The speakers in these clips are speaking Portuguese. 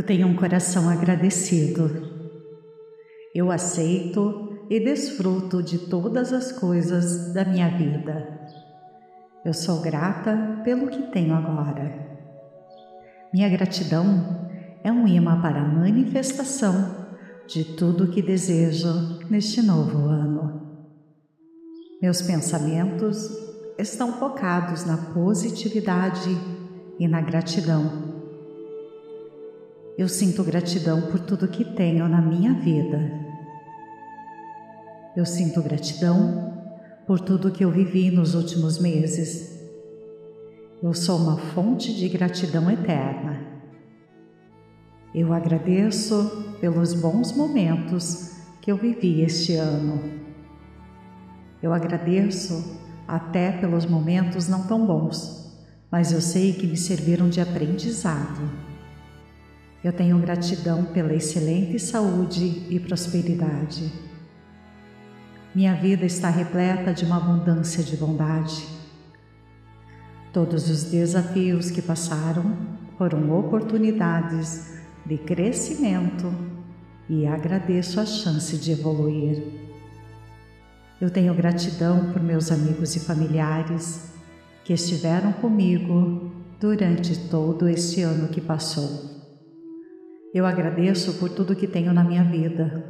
Eu tenho um coração agradecido. Eu aceito e desfruto de todas as coisas da minha vida. Eu sou grata pelo que tenho agora. Minha gratidão é um imã para a manifestação de tudo o que desejo neste novo ano. Meus pensamentos estão focados na positividade e na gratidão eu sinto gratidão por tudo que tenho na minha vida. Eu sinto gratidão por tudo que eu vivi nos últimos meses. Eu sou uma fonte de gratidão eterna. Eu agradeço pelos bons momentos que eu vivi este ano. Eu agradeço até pelos momentos não tão bons, mas eu sei que me serviram de aprendizado. Eu tenho gratidão pela excelente saúde e prosperidade. Minha vida está repleta de uma abundância de bondade. Todos os desafios que passaram foram oportunidades de crescimento e agradeço a chance de evoluir. Eu tenho gratidão por meus amigos e familiares que estiveram comigo durante todo este ano que passou. Eu agradeço por tudo que tenho na minha vida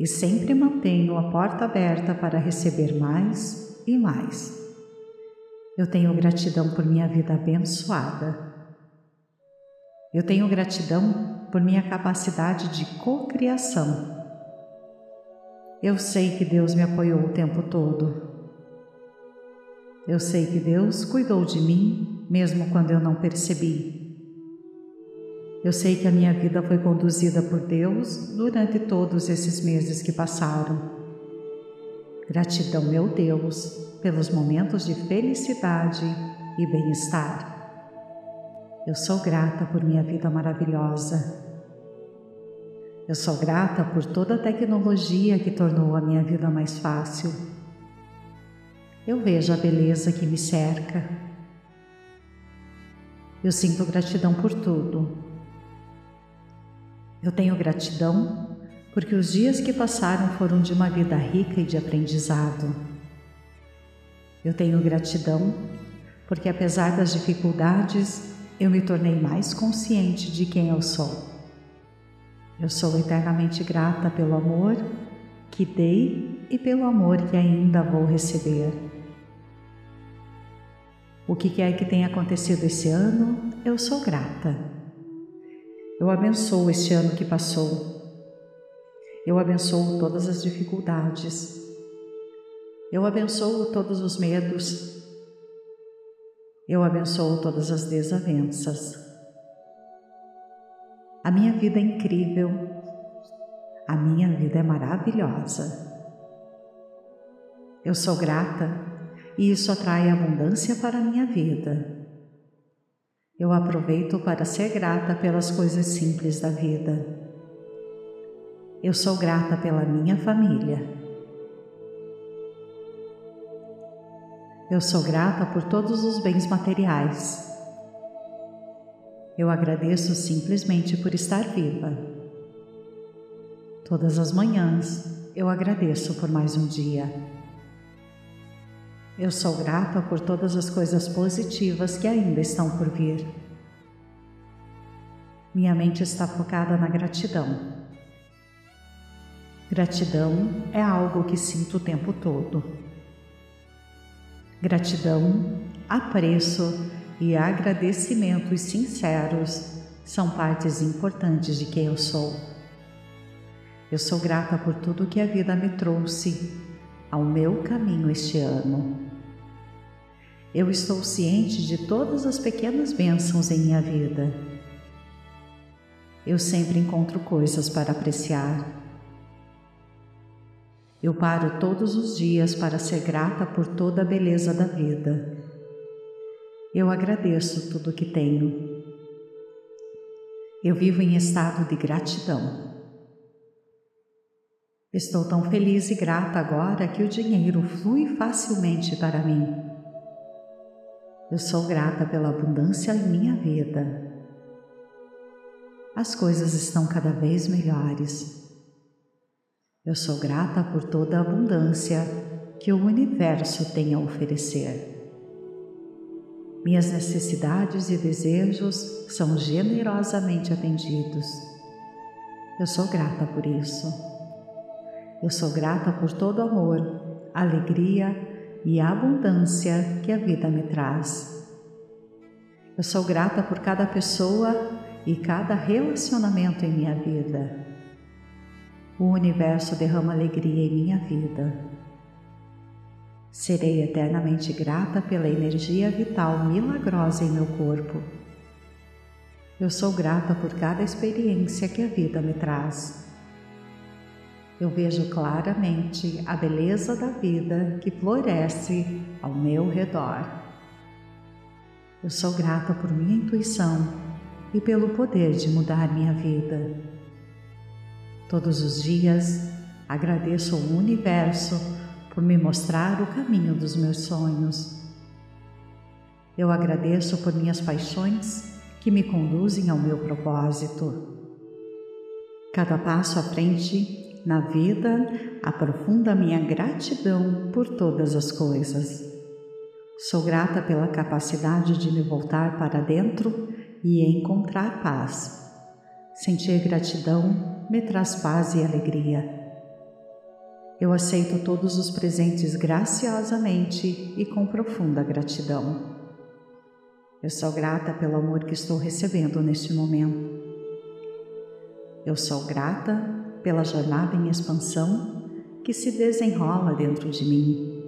e sempre mantenho a porta aberta para receber mais e mais. Eu tenho gratidão por minha vida abençoada. Eu tenho gratidão por minha capacidade de cocriação. Eu sei que Deus me apoiou o tempo todo. Eu sei que Deus cuidou de mim mesmo quando eu não percebi. Eu sei que a minha vida foi conduzida por Deus durante todos esses meses que passaram. Gratidão, meu Deus, pelos momentos de felicidade e bem-estar. Eu sou grata por minha vida maravilhosa. Eu sou grata por toda a tecnologia que tornou a minha vida mais fácil. Eu vejo a beleza que me cerca. Eu sinto gratidão por tudo eu tenho gratidão porque os dias que passaram foram de uma vida rica e de aprendizado. Eu tenho gratidão porque, apesar das dificuldades, eu me tornei mais consciente de quem eu sou. Eu sou eternamente grata pelo amor que dei e pelo amor que ainda vou receber. O que quer que tenha acontecido esse ano, eu sou grata. Eu abençoo este ano que passou. Eu abençoo todas as dificuldades. Eu abençoo todos os medos. Eu abençoo todas as desavenças. A minha vida é incrível. A minha vida é maravilhosa. Eu sou grata e isso atrai abundância para a minha vida. Eu aproveito para ser grata pelas coisas simples da vida. Eu sou grata pela minha família. Eu sou grata por todos os bens materiais. Eu agradeço simplesmente por estar viva. Todas as manhãs eu agradeço por mais um dia. Eu sou grata por todas as coisas positivas que ainda estão por vir. Minha mente está focada na gratidão. Gratidão é algo que sinto o tempo todo. Gratidão, apreço e agradecimentos sinceros são partes importantes de quem eu sou. Eu sou grata por tudo que a vida me trouxe ao meu caminho este ano. Eu estou ciente de todas as pequenas bênçãos em minha vida. Eu sempre encontro coisas para apreciar. Eu paro todos os dias para ser grata por toda a beleza da vida. Eu agradeço tudo que tenho. Eu vivo em estado de gratidão. Estou tão feliz e grata agora que o dinheiro flui facilmente para mim. Eu sou grata pela abundância em minha vida. as coisas estão cada vez melhores. Eu sou grata por toda a abundância que o universo tem a oferecer. Minhas necessidades e desejos são generosamente atendidos. Eu sou grata por isso. Eu sou grata por todo amor, alegria e abundância que a vida me traz. Eu sou grata por cada pessoa e cada relacionamento em minha vida. O universo derrama alegria em minha vida. Serei eternamente grata pela energia vital milagrosa em meu corpo. Eu sou grata por cada experiência que a vida me traz. Eu vejo claramente a beleza da vida que floresce ao meu redor. Eu sou grata por minha intuição e pelo poder de mudar minha vida. Todos os dias agradeço ao universo por me mostrar o caminho dos meus sonhos. Eu agradeço por minhas paixões que me conduzem ao meu propósito. Cada passo à frente na vida aprofunda minha gratidão por todas as coisas. Sou grata pela capacidade de me voltar para dentro e encontrar paz. Sentir gratidão me traz paz e alegria. Eu aceito todos os presentes graciosamente e com profunda gratidão. Eu sou grata pelo amor que estou recebendo neste momento. Eu sou grata pela jornada em expansão que se desenrola dentro de mim.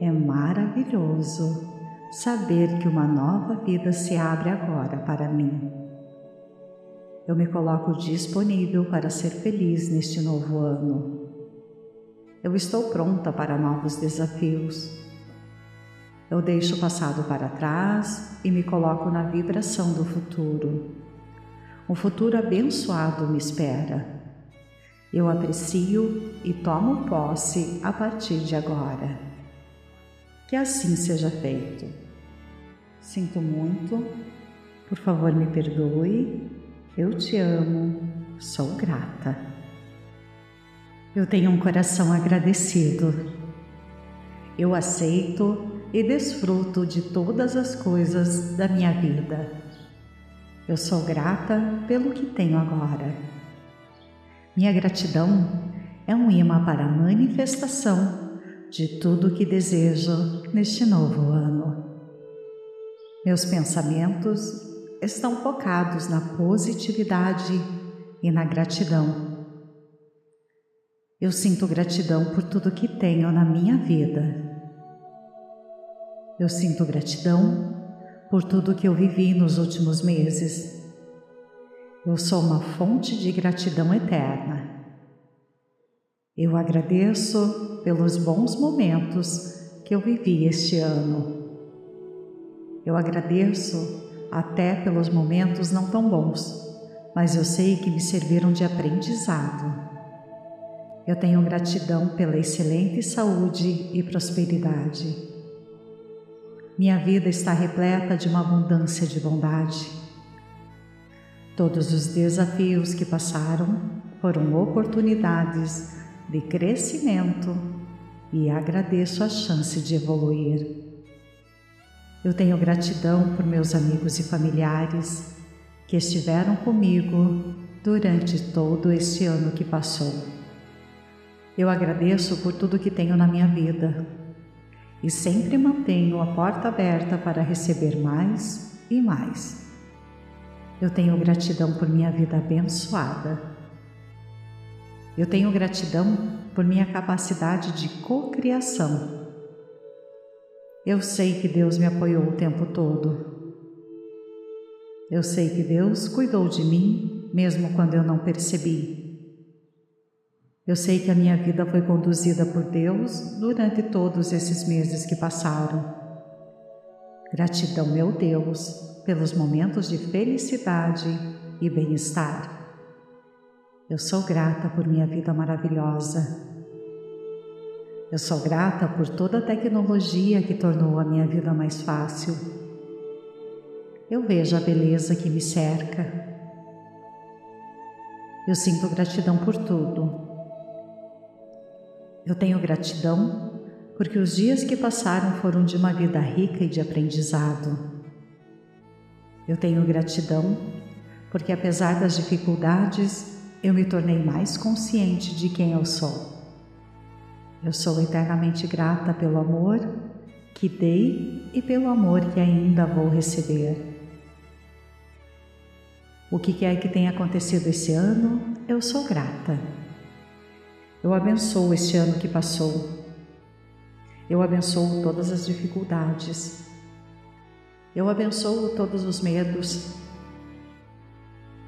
É maravilhoso saber que uma nova vida se abre agora para mim. Eu me coloco disponível para ser feliz neste novo ano. Eu estou pronta para novos desafios. Eu deixo o passado para trás e me coloco na vibração do futuro. Um futuro abençoado me espera. Eu aprecio e tomo posse a partir de agora. Que assim seja feito. Sinto muito, por favor me perdoe, eu te amo, sou grata. Eu tenho um coração agradecido. Eu aceito e desfruto de todas as coisas da minha vida. Eu sou grata pelo que tenho agora. Minha gratidão é um imã para a manifestação de tudo o que desejo neste novo ano. Meus pensamentos estão focados na positividade e na gratidão eu sinto gratidão por tudo que tenho na minha vida. Eu sinto gratidão por tudo que eu vivi nos últimos meses. Eu sou uma fonte de gratidão eterna. Eu agradeço pelos bons momentos que eu vivi este ano. Eu agradeço até pelos momentos não tão bons, mas eu sei que me serviram de aprendizado. Eu tenho gratidão pela excelente saúde e prosperidade. Minha vida está repleta de uma abundância de bondade. Todos os desafios que passaram foram oportunidades de crescimento e agradeço a chance de evoluir. Eu tenho gratidão por meus amigos e familiares que estiveram comigo durante todo este ano que passou. Eu agradeço por tudo que tenho na minha vida e sempre mantenho a porta aberta para receber mais e mais. Eu tenho gratidão por minha vida abençoada. Eu tenho gratidão por minha capacidade de cocriação. Eu sei que Deus me apoiou o tempo todo. Eu sei que Deus cuidou de mim mesmo quando eu não percebi. Eu sei que a minha vida foi conduzida por Deus durante todos esses meses que passaram. Gratidão, meu Deus, pelos momentos de felicidade e bem-estar. Eu sou grata por minha vida maravilhosa. Eu sou grata por toda a tecnologia que tornou a minha vida mais fácil. Eu vejo a beleza que me cerca. Eu sinto gratidão por tudo. Eu tenho gratidão porque os dias que passaram foram de uma vida rica e de aprendizado. Eu tenho gratidão porque, apesar das dificuldades, eu me tornei mais consciente de quem eu sou. Eu sou eternamente grata pelo amor que dei e pelo amor que ainda vou receber. O que quer que tenha acontecido esse ano, eu sou grata. Eu abençoo este ano que passou eu abençoo todas as dificuldades. Eu abençoo todos os medos.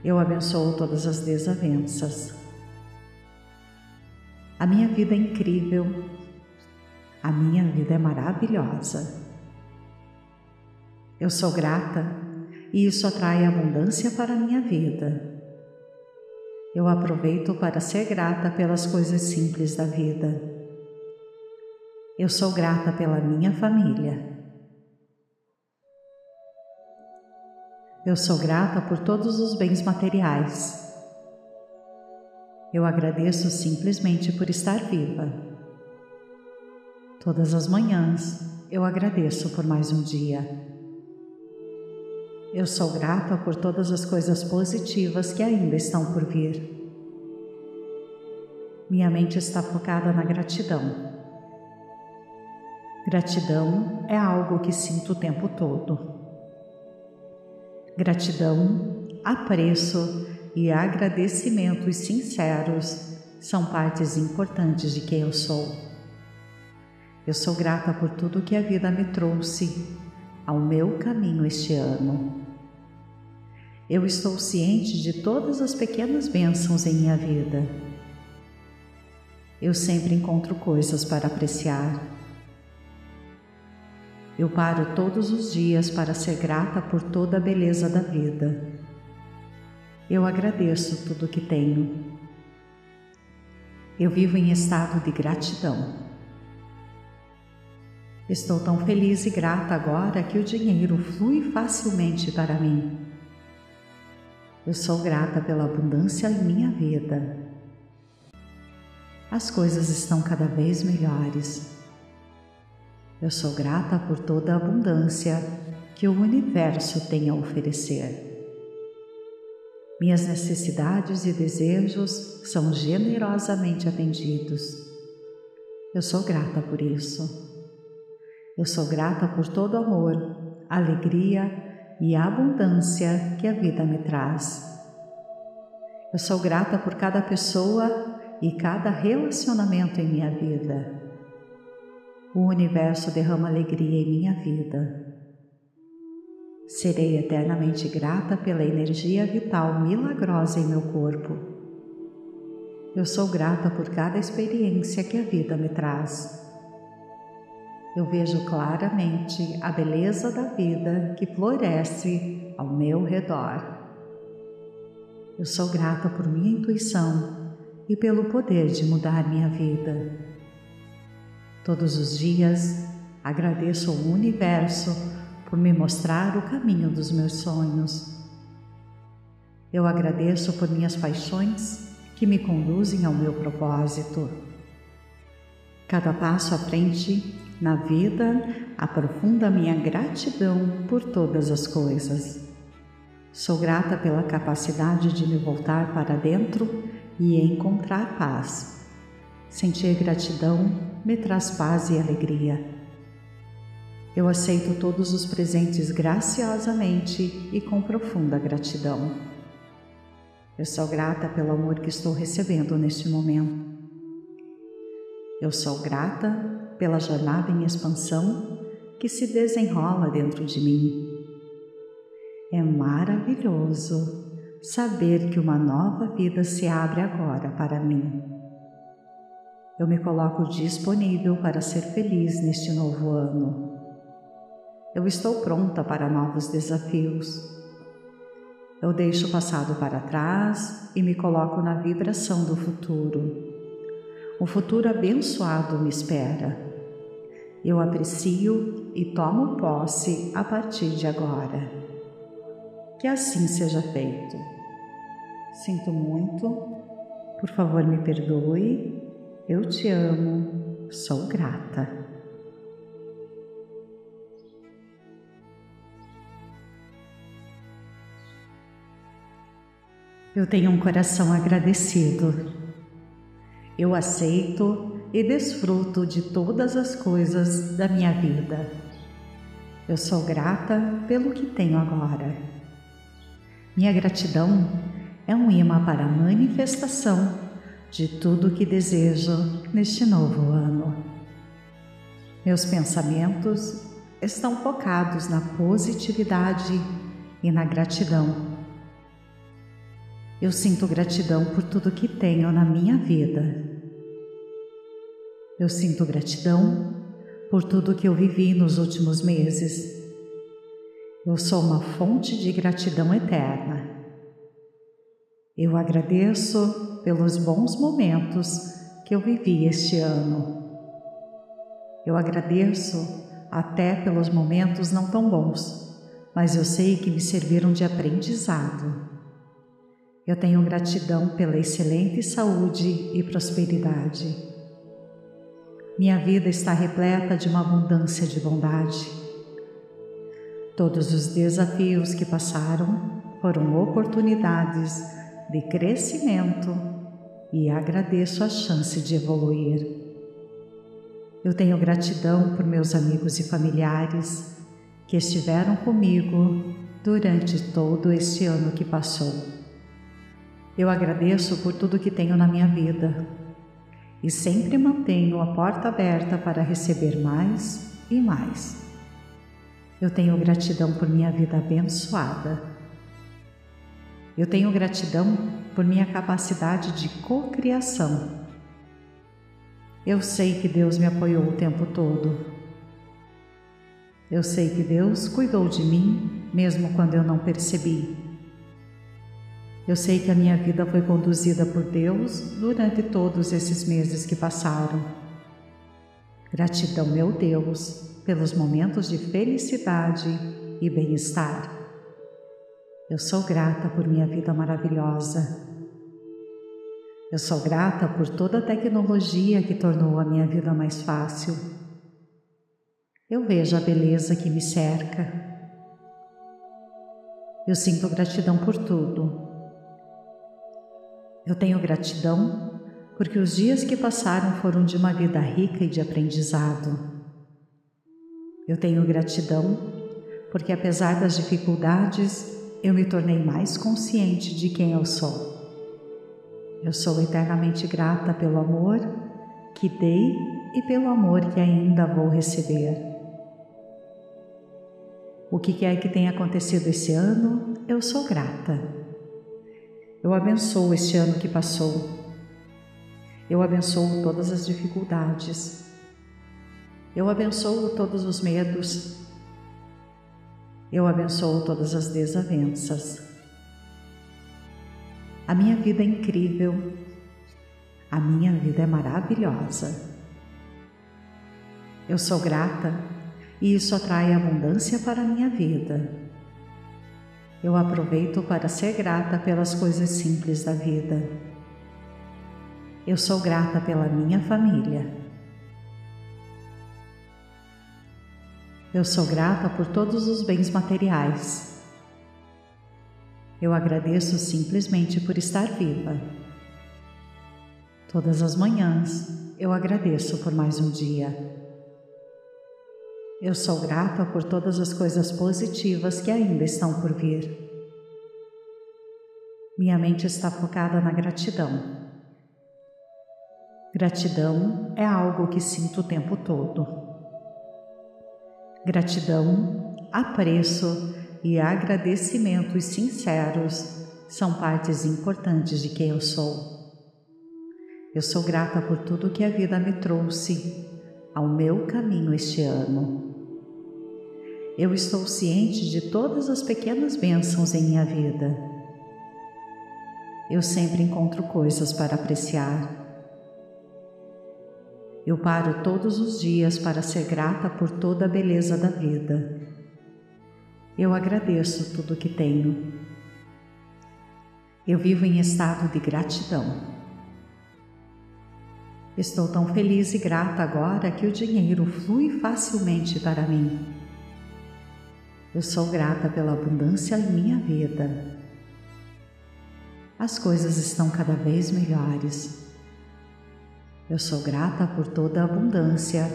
Eu abençoo todas as desavenças. A minha vida é incrível. A minha vida é maravilhosa. Eu sou grata e isso atrai abundância para a minha vida. Eu aproveito para ser grata pelas coisas simples da vida. Eu sou grata pela minha família. Eu sou grata por todos os bens materiais. Eu agradeço simplesmente por estar viva. Todas as manhãs eu agradeço por mais um dia. Eu sou grata por todas as coisas positivas que ainda estão por vir. Minha mente está focada na gratidão. Gratidão é algo que sinto o tempo todo. Gratidão, apreço e agradecimentos sinceros são partes importantes de quem eu sou. Eu sou grata por tudo que a vida me trouxe ao meu caminho este ano. Eu estou ciente de todas as pequenas bênçãos em minha vida. Eu sempre encontro coisas para apreciar eu paro todos os dias para ser grata por toda a beleza da vida. Eu agradeço tudo que tenho. Eu vivo em estado de gratidão. Estou tão feliz e grata agora que o dinheiro flui facilmente para mim. Eu sou grata pela abundância em minha vida. As coisas estão cada vez melhores. Eu sou grata por toda a abundância que o universo tem a oferecer. Minhas necessidades e desejos são generosamente atendidos. Eu sou grata por isso. Eu sou grata por todo amor, alegria e abundância que a vida me traz. Eu sou grata por cada pessoa e cada relacionamento em minha vida. O universo derrama alegria em minha vida. Serei eternamente grata pela energia vital milagrosa em meu corpo. Eu sou grata por cada experiência que a vida me traz. Eu vejo claramente a beleza da vida que floresce ao meu redor. Eu sou grata por minha intuição e pelo poder de mudar minha vida. Todos os dias agradeço ao universo por me mostrar o caminho dos meus sonhos. Eu agradeço por minhas paixões que me conduzem ao meu propósito. Cada passo à frente na vida aprofunda minha gratidão por todas as coisas. Sou grata pela capacidade de me voltar para dentro e encontrar paz. Sentir gratidão me traz paz e alegria. Eu aceito todos os presentes graciosamente e com profunda gratidão. Eu sou grata pelo amor que estou recebendo neste momento. Eu sou grata pela jornada em expansão que se desenrola dentro de mim. É maravilhoso saber que uma nova vida se abre agora para mim. Eu me coloco disponível para ser feliz neste novo ano. Eu estou pronta para novos desafios. Eu deixo o passado para trás e me coloco na vibração do futuro. Um futuro abençoado me espera. Eu aprecio e tomo posse a partir de agora. Que assim seja feito. Sinto muito, por favor me perdoe, eu te amo, sou grata. Eu tenho um coração agradecido. Eu aceito e desfruto de todas as coisas da minha vida. Eu sou grata pelo que tenho agora. Minha gratidão é um imã para a manifestação de tudo o que desejo neste novo ano. Meus pensamentos estão focados na positividade e na gratidão eu sinto gratidão por tudo que tenho na minha vida. Eu sinto gratidão por tudo que eu vivi nos últimos meses. Eu sou uma fonte de gratidão eterna. Eu agradeço pelos bons momentos que eu vivi este ano. Eu agradeço até pelos momentos não tão bons, mas eu sei que me serviram de aprendizado. Eu tenho gratidão pela excelente saúde e prosperidade. Minha vida está repleta de uma abundância de bondade. Todos os desafios que passaram foram oportunidades de crescimento e agradeço a chance de evoluir. Eu tenho gratidão por meus amigos e familiares que estiveram comigo durante todo este ano que passou. Eu agradeço por tudo que tenho na minha vida e sempre mantenho a porta aberta para receber mais e mais. Eu tenho gratidão por minha vida abençoada. Eu tenho gratidão por minha capacidade de cocriação. Eu sei que Deus me apoiou o tempo todo. Eu sei que Deus cuidou de mim mesmo quando eu não percebi. Eu sei que a minha vida foi conduzida por Deus durante todos esses meses que passaram. Gratidão, meu Deus, pelos momentos de felicidade e bem-estar. Eu sou grata por minha vida maravilhosa. Eu sou grata por toda a tecnologia que tornou a minha vida mais fácil. Eu vejo a beleza que me cerca. Eu sinto gratidão por tudo eu tenho gratidão porque os dias que passaram foram de uma vida rica e de aprendizado. Eu tenho gratidão porque, apesar das dificuldades, eu me tornei mais consciente de quem eu sou. Eu sou eternamente grata pelo amor que dei e pelo amor que ainda vou receber. O que quer que tenha acontecido esse ano, eu sou grata. Eu abençoo este ano que passou. Eu abençoo todas as dificuldades. Eu abençoo todos os medos. Eu abençoo todas as desavenças. A minha vida é incrível. A minha vida é maravilhosa. Eu sou grata e isso atrai abundância para a minha vida. Eu aproveito para ser grata pelas coisas simples da vida. Eu sou grata pela minha família. Eu sou grata por todos os bens materiais. Eu agradeço simplesmente por estar viva. Todas as manhãs eu agradeço por mais um dia. Eu sou grata por todas as coisas positivas que ainda estão por vir. Minha mente está focada na gratidão. Gratidão é algo que sinto o tempo todo. Gratidão, apreço e agradecimentos sinceros são partes importantes de quem eu sou. Eu sou grata por tudo que a vida me trouxe ao meu caminho este ano. Eu estou ciente de todas as pequenas bênçãos em minha vida. Eu sempre encontro coisas para apreciar. Eu paro todos os dias para ser grata por toda a beleza da vida. Eu agradeço tudo que tenho. Eu vivo em estado de gratidão. Estou tão feliz e grata agora que o dinheiro flui facilmente para mim. Eu sou grata pela abundância em minha vida. As coisas estão cada vez melhores. Eu sou grata por toda a abundância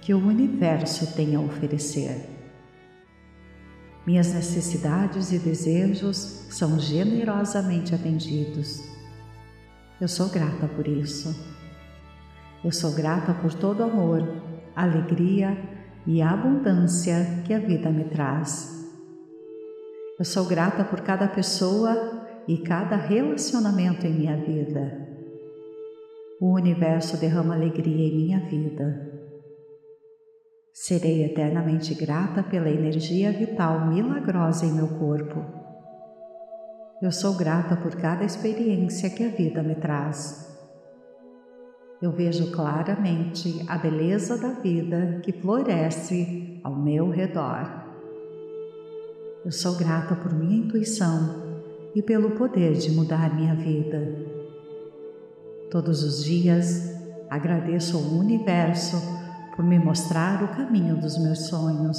que o universo tem a oferecer. Minhas necessidades e desejos são generosamente atendidos. Eu sou grata por isso. Eu sou grata por todo amor, alegria e abundância que a vida me traz. Eu sou grata por cada pessoa e cada relacionamento em minha vida. O universo derrama alegria em minha vida. Serei eternamente grata pela energia vital milagrosa em meu corpo. Eu sou grata por cada experiência que a vida me traz. Eu vejo claramente a beleza da vida que floresce ao meu redor. Eu sou grata por minha intuição e pelo poder de mudar minha vida. Todos os dias agradeço ao universo por me mostrar o caminho dos meus sonhos.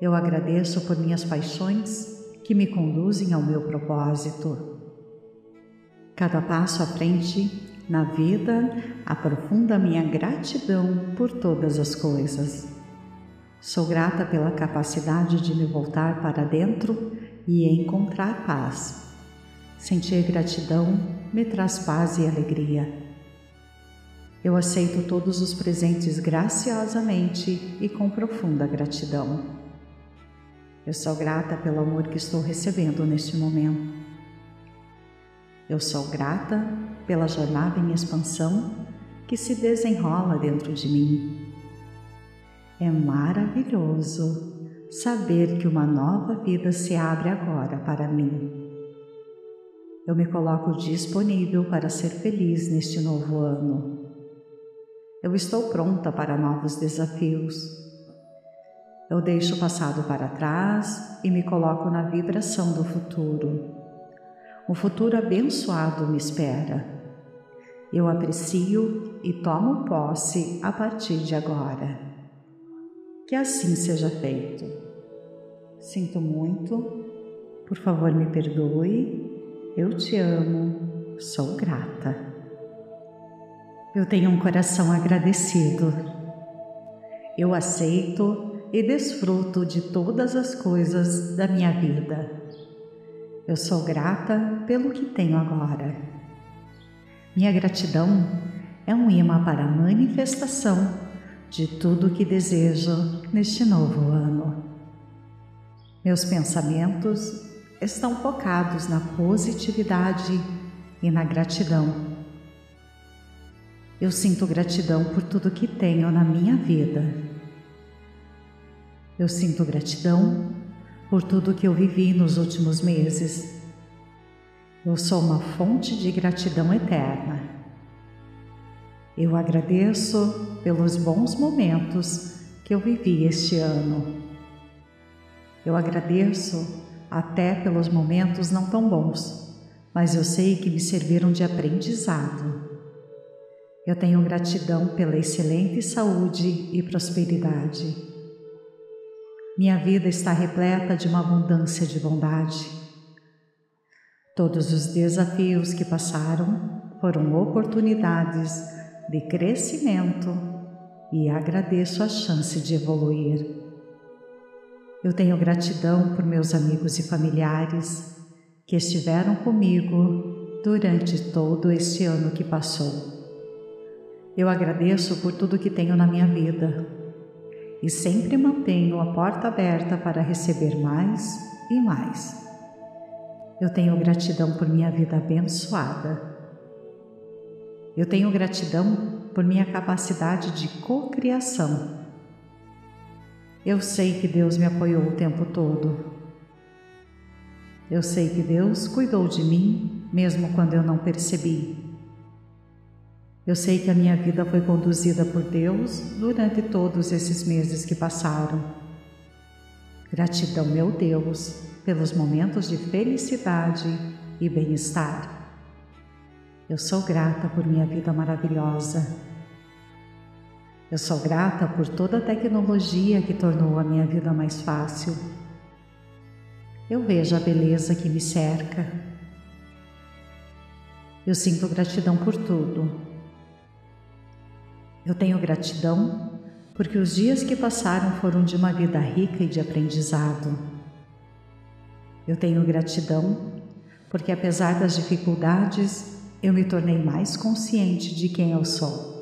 Eu agradeço por minhas paixões que me conduzem ao meu propósito. Cada passo à frente na vida aprofunda minha gratidão por todas as coisas. Sou grata pela capacidade de me voltar para dentro e encontrar paz. Sentir gratidão me traz paz e alegria. Eu aceito todos os presentes graciosamente e com profunda gratidão. Eu sou grata pelo amor que estou recebendo neste momento. Eu sou grata pela jornada em expansão que se desenrola dentro de mim. É maravilhoso saber que uma nova vida se abre agora para mim. Eu me coloco disponível para ser feliz neste novo ano. Eu estou pronta para novos desafios. Eu deixo o passado para trás e me coloco na vibração do futuro. Um futuro abençoado me espera. Eu aprecio e tomo posse a partir de agora. Que assim seja feito. Sinto muito, por favor me perdoe, eu te amo, sou grata. Eu tenho um coração agradecido. Eu aceito e desfruto de todas as coisas da minha vida. Eu sou grata pelo que tenho agora. Minha gratidão é um imã para a manifestação de tudo o que desejo neste novo ano. Meus pensamentos estão focados na positividade e na gratidão eu sinto gratidão por tudo que tenho na minha vida. Eu sinto gratidão por tudo que eu vivi nos últimos meses. Eu sou uma fonte de gratidão eterna. Eu agradeço pelos bons momentos que eu vivi este ano. Eu agradeço até pelos momentos não tão bons, mas eu sei que me serviram de aprendizado. Eu tenho gratidão pela excelente saúde e prosperidade. Minha vida está repleta de uma abundância de bondade. Todos os desafios que passaram foram oportunidades de crescimento e agradeço a chance de evoluir. Eu tenho gratidão por meus amigos e familiares que estiveram comigo durante todo este ano que passou. Eu agradeço por tudo que tenho na minha vida e sempre mantenho a porta aberta para receber mais e mais. Eu tenho gratidão por minha vida abençoada. Eu tenho gratidão por minha capacidade de cocriação. Eu sei que Deus me apoiou o tempo todo. Eu sei que Deus cuidou de mim mesmo quando eu não percebi. Eu sei que a minha vida foi conduzida por Deus durante todos esses meses que passaram. Gratidão, meu Deus, pelos momentos de felicidade e bem-estar. Eu sou grata por minha vida maravilhosa. Eu sou grata por toda a tecnologia que tornou a minha vida mais fácil. Eu vejo a beleza que me cerca. Eu sinto gratidão por tudo. Eu tenho gratidão porque os dias que passaram foram de uma vida rica e de aprendizado. Eu tenho gratidão porque, apesar das dificuldades, eu me tornei mais consciente de quem eu sou.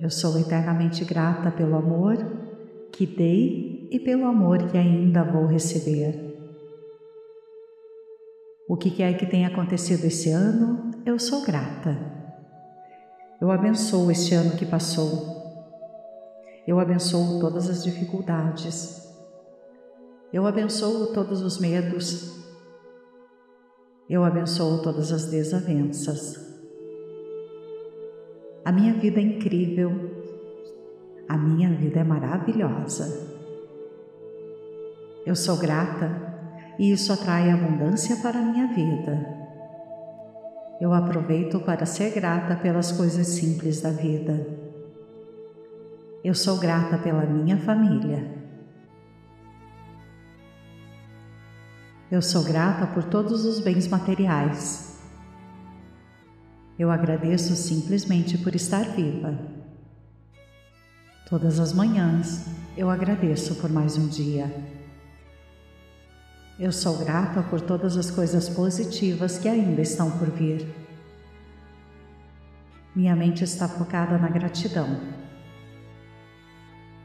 Eu sou eternamente grata pelo amor que dei e pelo amor que ainda vou receber. O que quer que tenha acontecido esse ano, eu sou grata. Eu abençoo este ano que passou eu abençoo todas as dificuldades. Eu abençoo todos os medos. Eu abençoo todas as desavenças. A minha vida é incrível. A minha vida é maravilhosa. Eu sou grata e isso atrai abundância para a minha vida. Eu aproveito para ser grata pelas coisas simples da vida. Eu sou grata pela minha família. Eu sou grata por todos os bens materiais. Eu agradeço simplesmente por estar viva. Todas as manhãs eu agradeço por mais um dia. Eu sou grata por todas as coisas positivas que ainda estão por vir. Minha mente está focada na gratidão.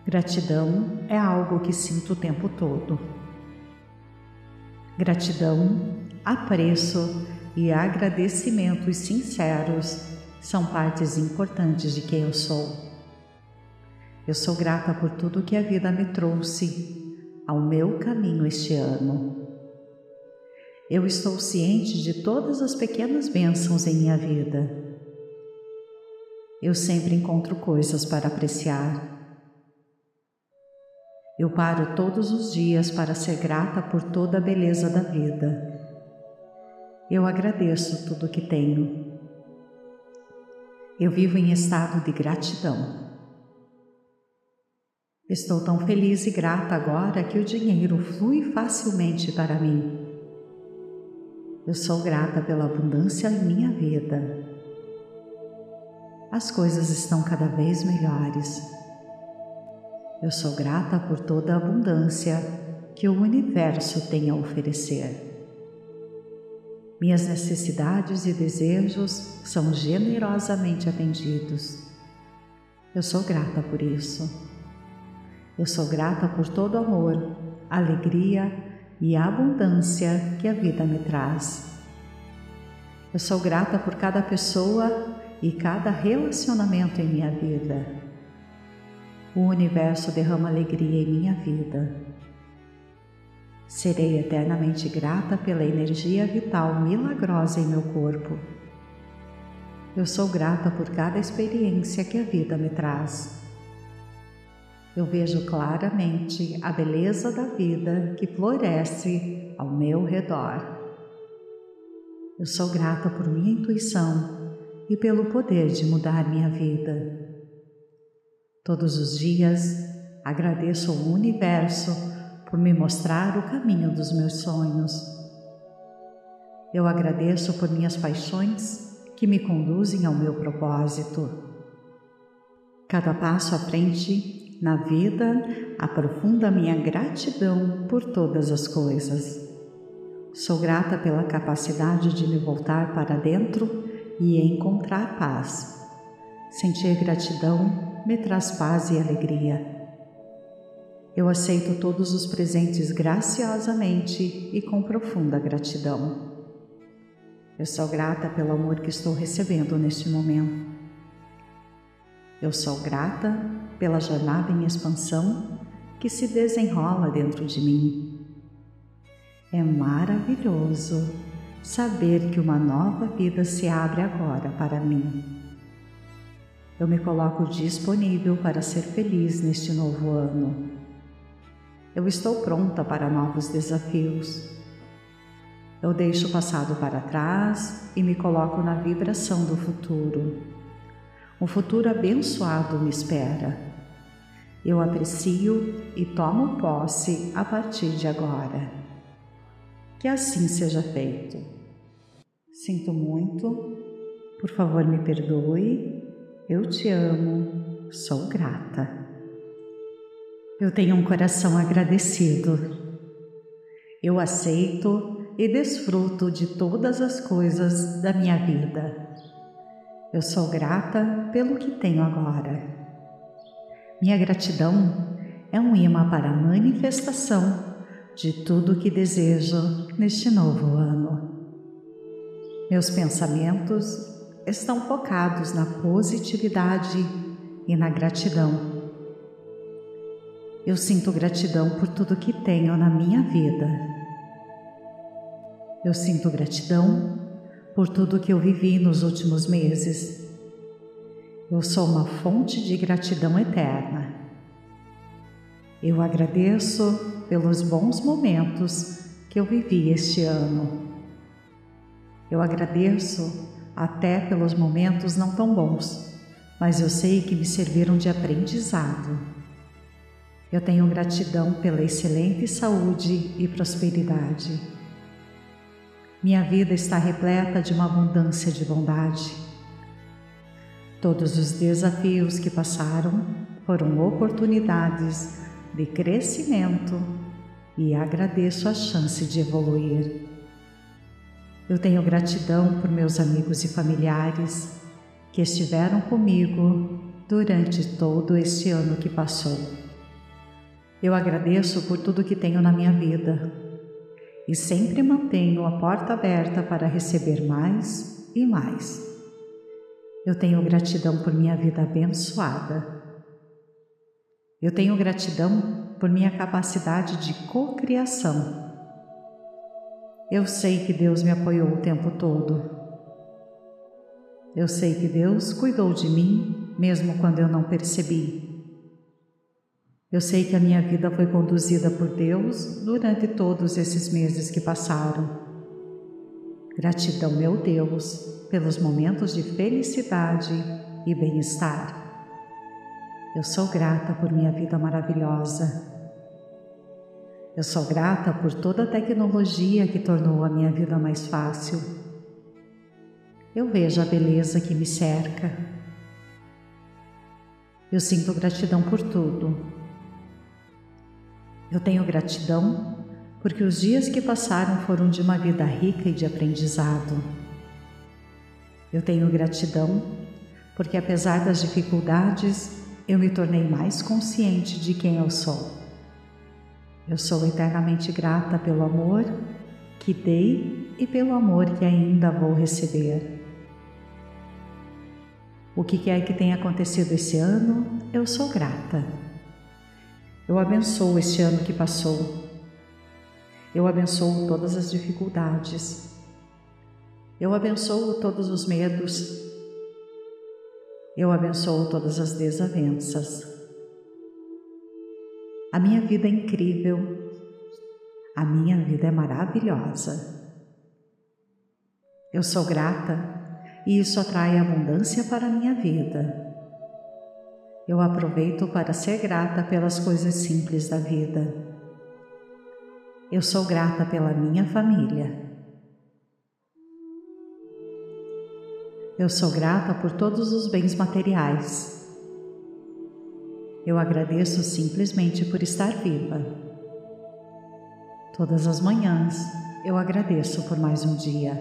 Gratidão é algo que sinto o tempo todo. Gratidão, apreço e agradecimentos sinceros são partes importantes de quem eu sou. Eu sou grata por tudo que a vida me trouxe ao meu caminho este ano. Eu estou ciente de todas as pequenas bênçãos em minha vida. Eu sempre encontro coisas para apreciar eu paro todos os dias para ser grata por toda a beleza da vida. Eu agradeço tudo que tenho. Eu vivo em estado de gratidão. Estou tão feliz e grata agora que o dinheiro flui facilmente para mim. Eu sou grata pela abundância em minha vida. As coisas estão cada vez melhores. Eu sou grata por toda a abundância que o universo tem a oferecer. Minhas necessidades e desejos são generosamente atendidos. Eu sou grata por isso. Eu sou grata por todo o amor, alegria e abundância que a vida me traz. Eu sou grata por cada pessoa e cada relacionamento em minha vida. O universo derrama alegria em minha vida. Serei eternamente grata pela energia vital milagrosa em meu corpo. Eu sou grata por cada experiência que a vida me traz. Eu vejo claramente a beleza da vida que floresce ao meu redor. Eu sou grata por minha intuição e pelo poder de mudar minha vida. Todos os dias agradeço ao universo por me mostrar o caminho dos meus sonhos. Eu agradeço por minhas paixões que me conduzem ao meu propósito. Cada passo à frente na vida aprofunda minha gratidão por todas as coisas. Sou grata pela capacidade de me voltar para dentro e encontrar paz. Sentir gratidão me traz paz e alegria. Eu aceito todos os presentes graciosamente e com profunda gratidão. Eu sou grata pelo amor que estou recebendo neste momento. Eu sou grata pela jornada em expansão que se desenrola dentro de mim. É maravilhoso saber que uma nova vida se abre agora para mim. Eu me coloco disponível para ser feliz neste novo ano. Eu estou pronta para novos desafios. Eu deixo o passado para trás e me coloco na vibração do futuro. Um futuro abençoado me espera. Eu aprecio e tomo posse a partir de agora. Que assim seja feito. Sinto muito, por favor me perdoe, eu te amo, sou grata. Eu tenho um coração agradecido. Eu aceito e desfruto de todas as coisas da minha vida. Eu sou grata pelo que tenho agora. Minha gratidão é um imã para a manifestação de tudo o que desejo neste novo ano. Meus pensamentos estão focados na positividade e na gratidão eu sinto gratidão por tudo que tenho na minha vida. Eu sinto gratidão por tudo que eu vivi nos últimos meses. Eu sou uma fonte de gratidão eterna. Eu agradeço pelos bons momentos que eu vivi este ano. Eu agradeço até pelos momentos não tão bons, mas eu sei que me serviram de aprendizado. Eu tenho gratidão pela excelente saúde e prosperidade. Minha vida está repleta de uma abundância de bondade. Todos os desafios que passaram foram oportunidades de crescimento e agradeço a chance de evoluir. Eu tenho gratidão por meus amigos e familiares que estiveram comigo durante todo este ano que passou. Eu agradeço por tudo que tenho na minha vida e sempre mantenho a porta aberta para receber mais e mais. Eu tenho gratidão por minha vida abençoada. Eu tenho gratidão por minha capacidade de cocriação. Eu sei que Deus me apoiou o tempo todo. Eu sei que Deus cuidou de mim mesmo quando eu não percebi. Eu sei que a minha vida foi conduzida por Deus durante todos esses meses que passaram. Gratidão, meu Deus, pelos momentos de felicidade e bem-estar. Eu sou grata por minha vida maravilhosa. Eu sou grata por toda a tecnologia que tornou a minha vida mais fácil. Eu vejo a beleza que me cerca. Eu sinto gratidão por tudo eu tenho gratidão porque os dias que passaram foram de uma vida rica e de aprendizado. Eu tenho gratidão porque, apesar das dificuldades, eu me tornei mais consciente de quem eu sou. Eu sou eternamente grata pelo amor que dei e pelo amor que ainda vou receber. O que quer que tenha acontecido esse ano, eu sou grata. Eu abençoo este ano que passou. Eu abençoo todas as dificuldades. Eu abençoo todos os medos. Eu abençoo todas as desavenças. A minha vida é incrível. A minha vida é maravilhosa. Eu sou grata e isso atrai abundância para a minha vida eu aproveito para ser grata pelas coisas simples da vida. Eu sou grata pela minha família. Eu sou grata por todos os bens materiais. Eu agradeço simplesmente por estar viva. Todas as manhãs eu agradeço por mais um dia.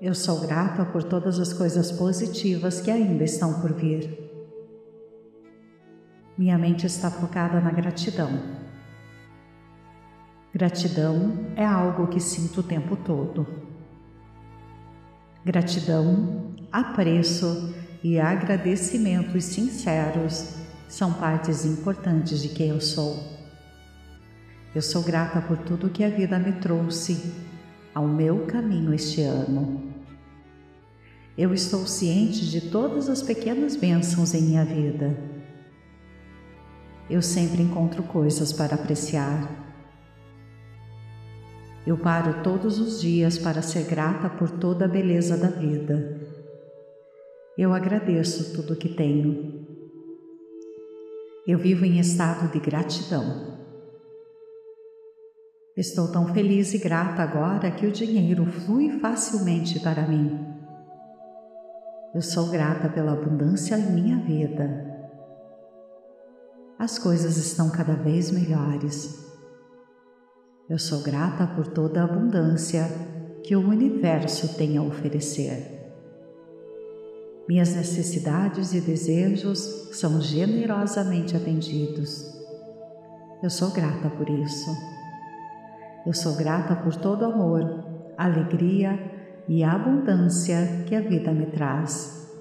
Eu sou grata por todas as coisas positivas que ainda estão por vir. Minha mente está focada na gratidão. Gratidão é algo que sinto o tempo todo. Gratidão, apreço e agradecimentos sinceros são partes importantes de quem eu sou. Eu sou grata por tudo que a vida me trouxe ao meu caminho este ano. Eu estou ciente de todas as pequenas bênçãos em minha vida. eu sempre encontro coisas para apreciar. Eu paro todos os dias para ser grata por toda a beleza da vida. Eu agradeço tudo que tenho. Eu vivo em estado de gratidão. Estou tão feliz e grata agora que o dinheiro flui facilmente para mim. Eu sou grata pela abundância em minha vida. As coisas estão cada vez melhores. Eu sou grata por toda a abundância que o universo tem a oferecer. Minhas necessidades e desejos são generosamente atendidos. Eu sou grata por isso. Eu sou grata por todo o amor, alegria e abundância que a vida me traz.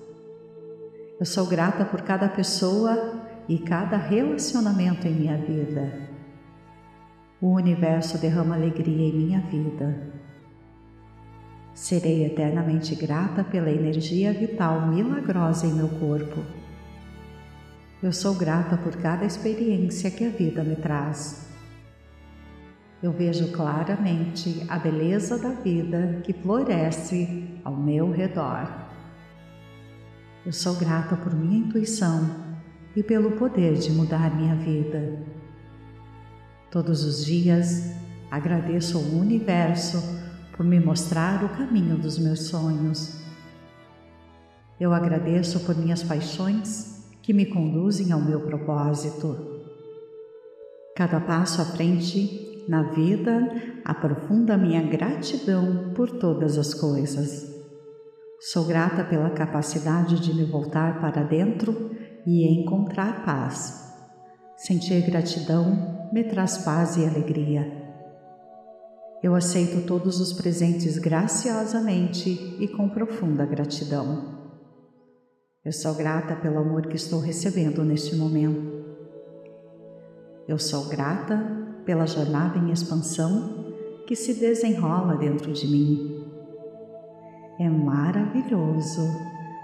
Eu sou grata por cada pessoa e cada relacionamento em minha vida. O universo derrama alegria em minha vida. Serei eternamente grata pela energia vital milagrosa em meu corpo. Eu sou grata por cada experiência que a vida me traz. Eu vejo claramente a beleza da vida que floresce ao meu redor. Eu sou grata por minha intuição e pelo poder de mudar minha vida. Todos os dias agradeço ao universo por me mostrar o caminho dos meus sonhos. Eu agradeço por minhas paixões que me conduzem ao meu propósito. Cada passo à frente na vida, aprofunda minha gratidão por todas as coisas. Sou grata pela capacidade de me voltar para dentro e encontrar paz. Sentir gratidão me traz paz e alegria. Eu aceito todos os presentes graciosamente e com profunda gratidão. Eu sou grata pelo amor que estou recebendo neste momento. Eu sou grata pela jornada em expansão que se desenrola dentro de mim. É maravilhoso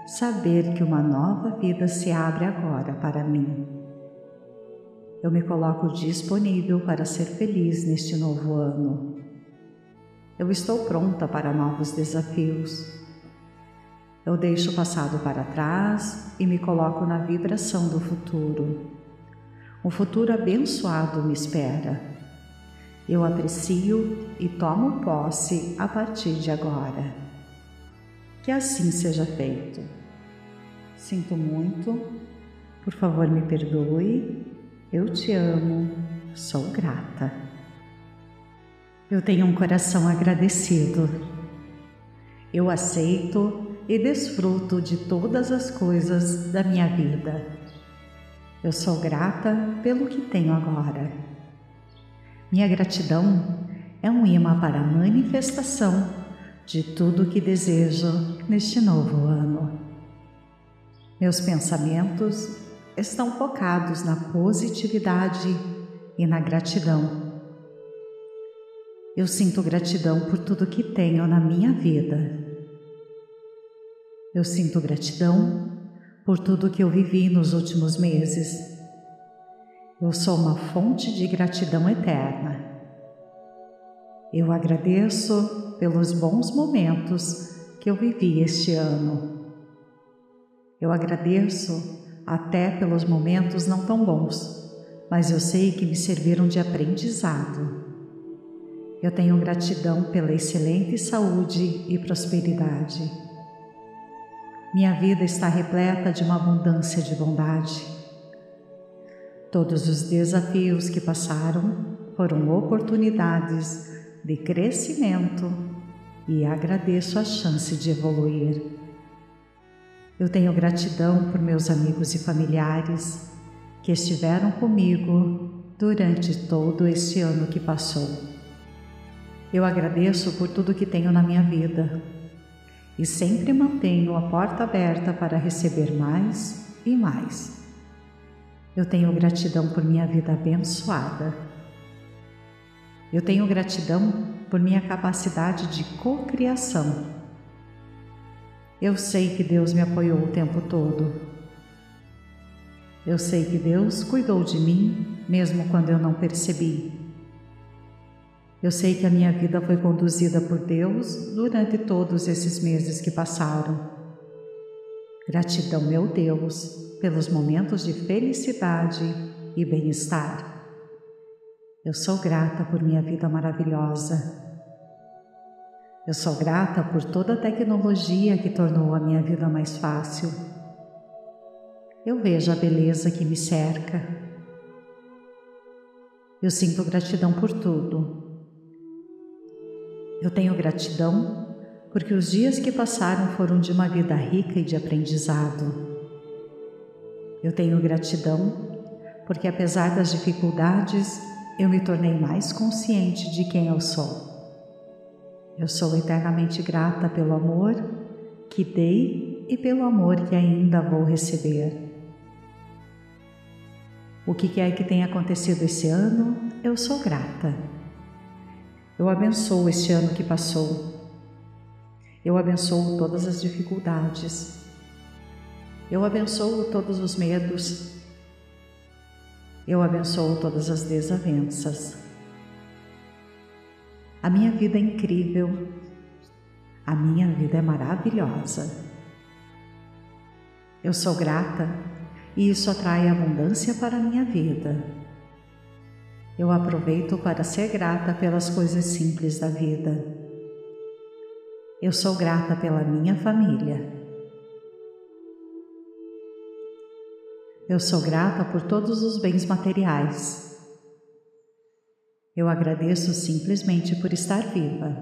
saber que uma nova vida se abre agora para mim. Eu me coloco disponível para ser feliz neste novo ano. Eu estou pronta para novos desafios. Eu deixo o passado para trás e me coloco na vibração do futuro. Um futuro abençoado me espera. Eu aprecio e tomo posse a partir de agora. Que assim seja feito. Sinto muito, por favor me perdoe, eu te amo, sou grata. Eu tenho um coração agradecido. Eu aceito e desfruto de todas as coisas da minha vida. Eu sou grata pelo que tenho agora. Minha gratidão é um imã para a manifestação de tudo o que desejo neste novo ano. Meus pensamentos estão focados na positividade e na gratidão. Eu sinto gratidão por tudo que tenho na minha vida. Eu sinto gratidão por tudo que eu vivi nos últimos meses eu sou uma fonte de gratidão eterna. Eu agradeço pelos bons momentos que eu vivi este ano. Eu agradeço até pelos momentos não tão bons, mas eu sei que me serviram de aprendizado. Eu tenho gratidão pela excelente saúde e prosperidade. Minha vida está repleta de uma abundância de bondade. Todos os desafios que passaram foram oportunidades de crescimento e agradeço a chance de evoluir. Eu tenho gratidão por meus amigos e familiares que estiveram comigo durante todo este ano que passou. Eu agradeço por tudo que tenho na minha vida e sempre mantenho a porta aberta para receber mais e mais. Eu tenho gratidão por minha vida abençoada. Eu tenho gratidão por minha capacidade de cocriação. Eu sei que Deus me apoiou o tempo todo. Eu sei que Deus cuidou de mim, mesmo quando eu não percebi. Eu sei que a minha vida foi conduzida por Deus durante todos esses meses que passaram. Gratidão, meu Deus, pelos momentos de felicidade e bem-estar. Eu sou grata por minha vida maravilhosa. Eu sou grata por toda a tecnologia que tornou a minha vida mais fácil. Eu vejo a beleza que me cerca. Eu sinto gratidão por tudo. Eu tenho gratidão porque os dias que passaram foram de uma vida rica e de aprendizado. Eu tenho gratidão porque, apesar das dificuldades, eu me tornei mais consciente de quem eu sou. Eu sou eternamente grata pelo amor que dei e pelo amor que ainda vou receber. O que quer que tenha acontecido esse ano, eu sou grata. Eu abençoo este ano que passou. Eu abençoo todas as dificuldades. Eu abençoo todos os medos. Eu abençoo todas as desavenças. A minha vida é incrível. A minha vida é maravilhosa. Eu sou grata e isso atrai abundância para a minha vida. Eu aproveito para ser grata pelas coisas simples da vida. Eu sou grata pela minha família. Eu sou grata por todos os bens materiais. Eu agradeço simplesmente por estar viva.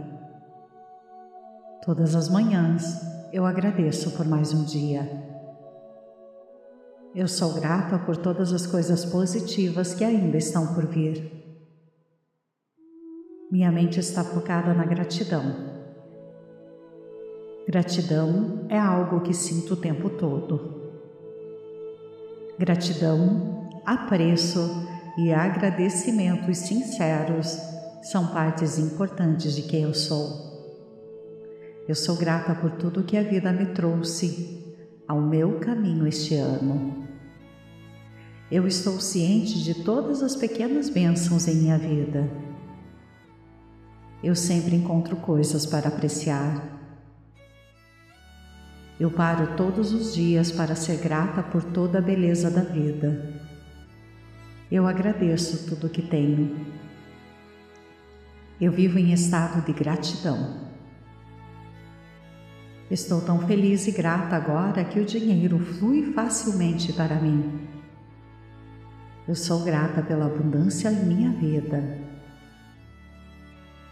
Todas as manhãs eu agradeço por mais um dia. Eu sou grata por todas as coisas positivas que ainda estão por vir. Minha mente está focada na gratidão. Gratidão é algo que sinto o tempo todo. Gratidão, apreço e agradecimentos sinceros são partes importantes de quem eu sou. Eu sou grata por tudo que a vida me trouxe ao meu caminho este ano. Eu estou ciente de todas as pequenas bênçãos em minha vida. Eu sempre encontro coisas para apreciar. Eu paro todos os dias para ser grata por toda a beleza da vida. Eu agradeço tudo o que tenho. Eu vivo em estado de gratidão. Estou tão feliz e grata agora que o dinheiro flui facilmente para mim. Eu sou grata pela abundância em minha vida.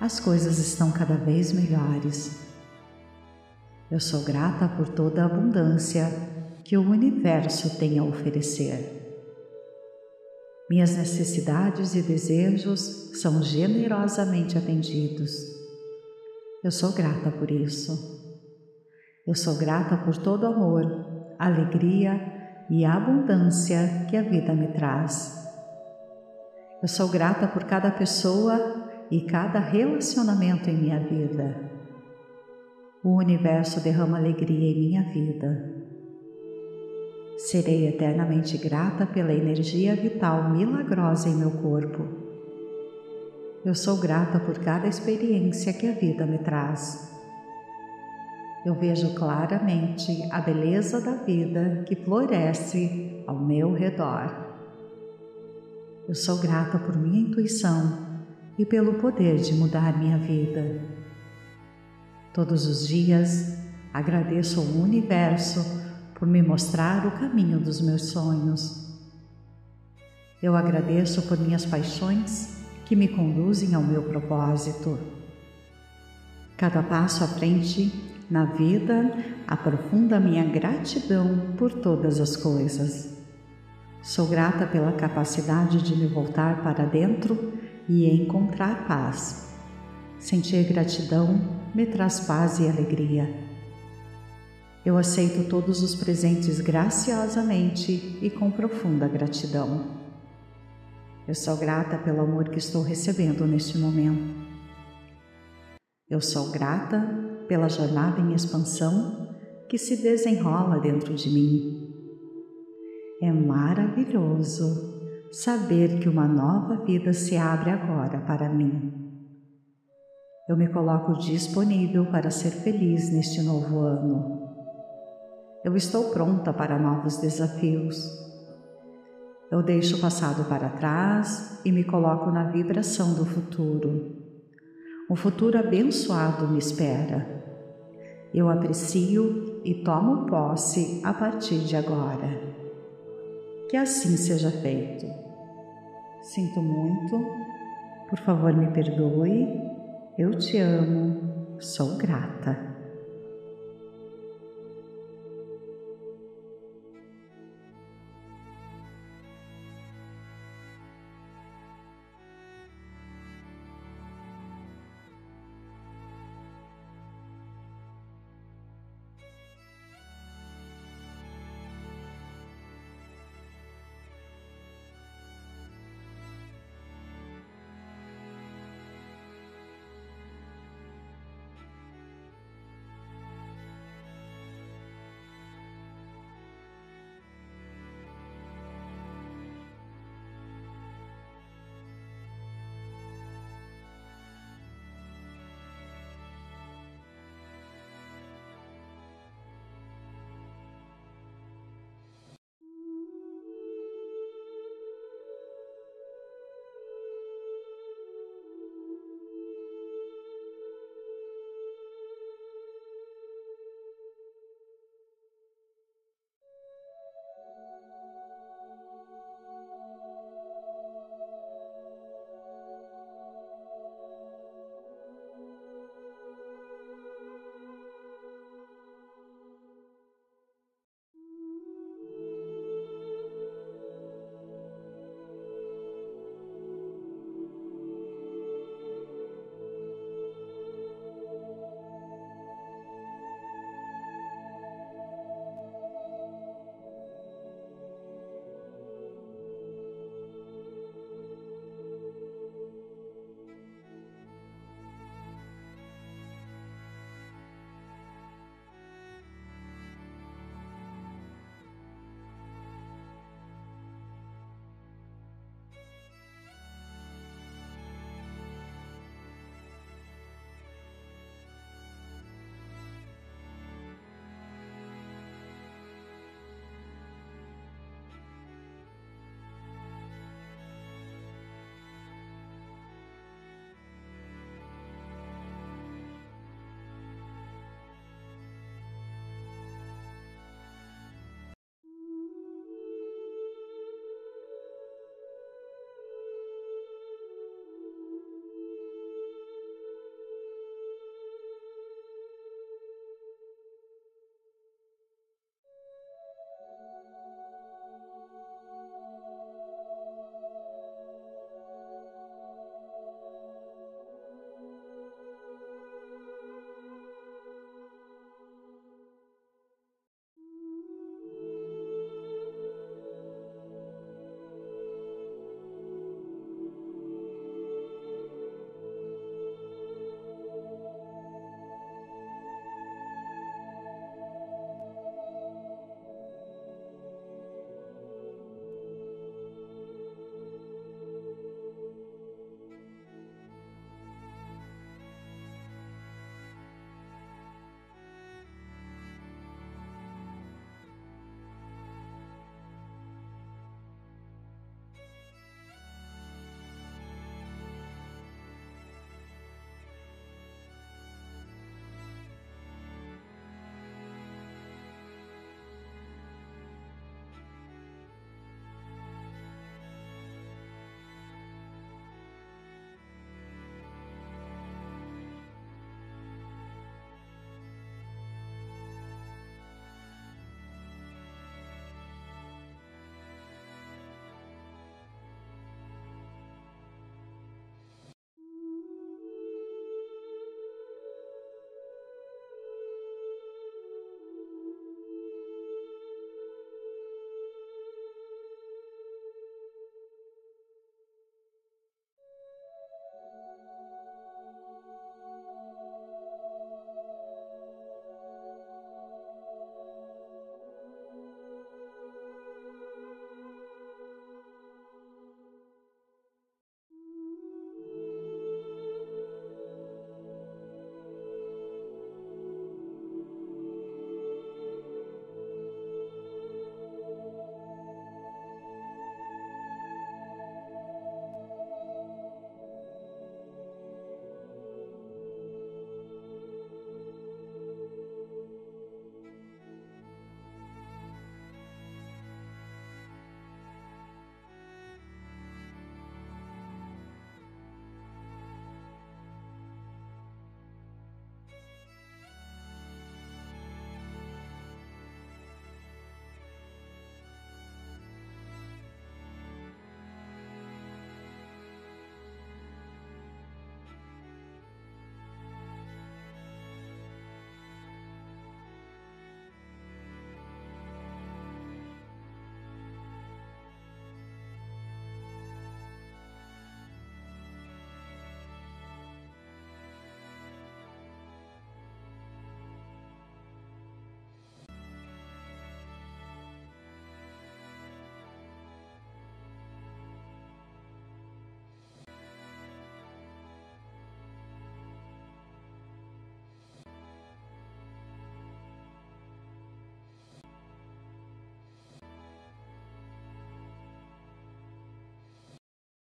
As coisas estão cada vez melhores. Eu sou grata por toda a abundância que o universo tem a oferecer. Minhas necessidades e desejos são generosamente atendidos. Eu sou grata por isso. Eu sou grata por todo o amor, alegria e abundância que a vida me traz. Eu sou grata por cada pessoa e cada relacionamento em minha vida. O universo derrama alegria em minha vida. Serei eternamente grata pela energia vital milagrosa em meu corpo. Eu sou grata por cada experiência que a vida me traz. Eu vejo claramente a beleza da vida que floresce ao meu redor. Eu sou grata por minha intuição e pelo poder de mudar minha vida. Todos os dias agradeço ao universo por me mostrar o caminho dos meus sonhos. Eu agradeço por minhas paixões que me conduzem ao meu propósito. Cada passo à frente na vida aprofunda minha gratidão por todas as coisas. Sou grata pela capacidade de me voltar para dentro e encontrar paz. Sentir gratidão me traz paz e alegria. Eu aceito todos os presentes graciosamente e com profunda gratidão. Eu sou grata pelo amor que estou recebendo neste momento. Eu sou grata pela jornada em expansão que se desenrola dentro de mim. É maravilhoso saber que uma nova vida se abre agora para mim. Eu me coloco disponível para ser feliz neste novo ano. Eu estou pronta para novos desafios. Eu deixo o passado para trás e me coloco na vibração do futuro. Um futuro abençoado me espera. Eu aprecio e tomo posse a partir de agora. Que assim seja feito. Sinto muito, por favor me perdoe, eu te amo, sou grata.